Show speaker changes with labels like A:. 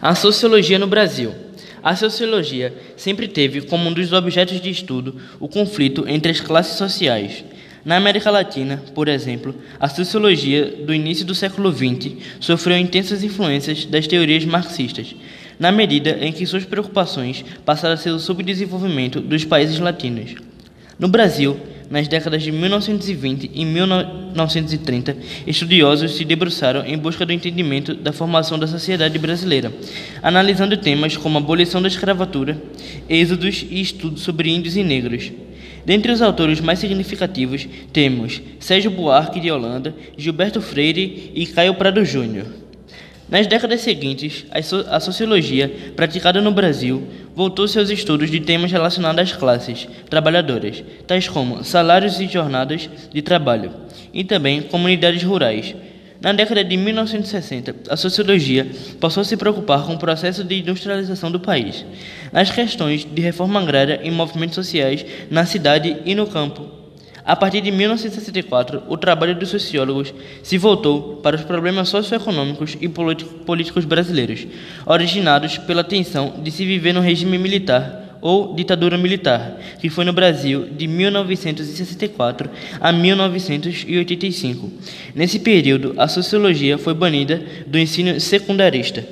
A: A sociologia no Brasil. A sociologia sempre teve como um dos objetos de estudo o conflito entre as classes sociais. Na América Latina, por exemplo, a sociologia do início do século XX sofreu intensas influências das teorias marxistas, na medida em que suas preocupações passaram a ser o subdesenvolvimento dos países latinos. No Brasil, nas décadas de 1920 e 1930, estudiosos se debruçaram em busca do entendimento da formação da sociedade brasileira, analisando temas como abolição da escravatura, êxodos e estudos sobre índios e negros. Dentre os autores mais significativos, temos Sérgio Buarque de Holanda, Gilberto Freire e Caio Prado Júnior. Nas décadas seguintes, a sociologia, praticada no Brasil, voltou seus estudos de temas relacionados às classes trabalhadoras, tais como salários e jornadas de trabalho, e também comunidades rurais. Na década de 1960, a sociologia passou a se preocupar com o processo de industrialização do país, nas questões de reforma agrária e movimentos sociais na cidade e no campo, a partir de 1964, o trabalho dos sociólogos se voltou para os problemas socioeconômicos e políticos brasileiros, originados pela tensão de se viver no regime militar ou ditadura militar, que foi no Brasil de 1964 a 1985. Nesse período, a sociologia foi banida do ensino secundarista.